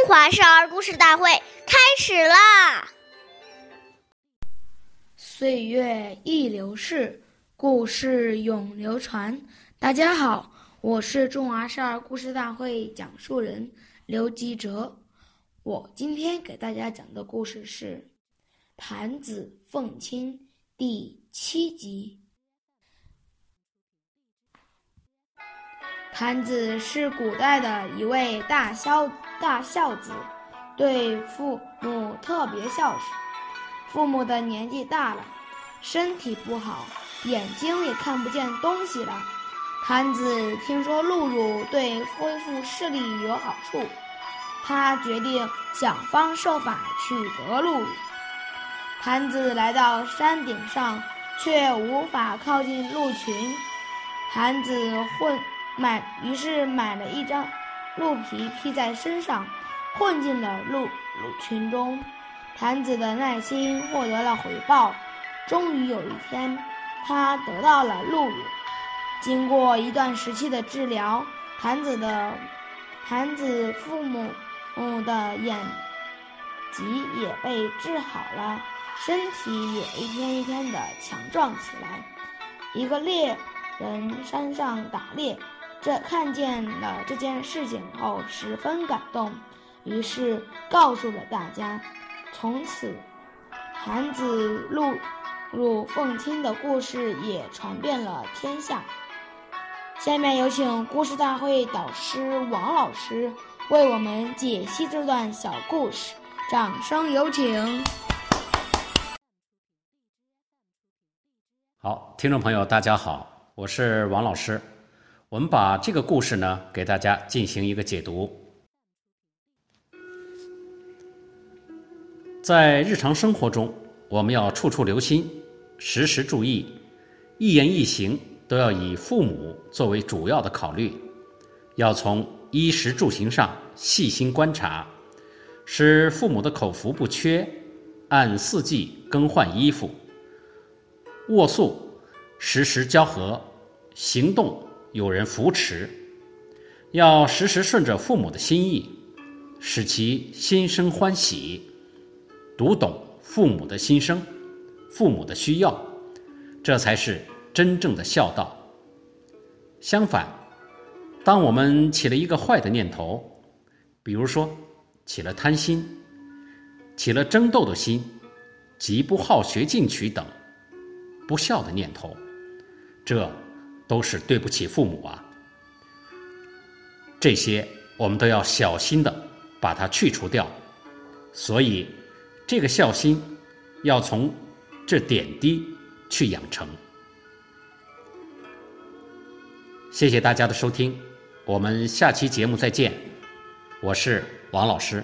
中华少儿故事大会开始啦！岁月易流逝，故事永流传。大家好，我是中华少儿故事大会讲述人刘吉哲。我今天给大家讲的故事是《谭子奉亲》第七集。谭子是古代的一位大孝大孝子，对父母特别孝顺。父母的年纪大了，身体不好，眼睛也看不见东西了。谭子听说露露对恢复视力有好处，他决定想方设法取得露露。谭子来到山顶上，却无法靠近鹿群。谭子混。买，于是买了一张鹿皮披在身上，混进了鹿鹿群中。坛子的耐心获得了回报，终于有一天，他得到了露露。经过一段时期的治疗，坛子的坛子父母母的眼疾也被治好了，身体也一天一天的强壮起来。一个猎人山上打猎。这看见了这件事情后，十分感动，于是告诉了大家。从此，韩子路入凤亲的故事也传遍了天下。下面有请故事大会导师王老师为我们解析这段小故事，掌声有请。好，听众朋友，大家好，我是王老师。我们把这个故事呢，给大家进行一个解读。在日常生活中，我们要处处留心，时时注意，一言一行都要以父母作为主要的考虑，要从衣食住行上细心观察，使父母的口福不缺，按四季更换衣服，卧宿时时交合，行动。有人扶持，要时时顺着父母的心意，使其心生欢喜，读懂父母的心声、父母的需要，这才是真正的孝道。相反，当我们起了一个坏的念头，比如说起了贪心、起了争斗的心、极不好学进取等不孝的念头，这。都是对不起父母啊！这些我们都要小心的把它去除掉。所以，这个孝心要从这点滴去养成。谢谢大家的收听，我们下期节目再见。我是王老师。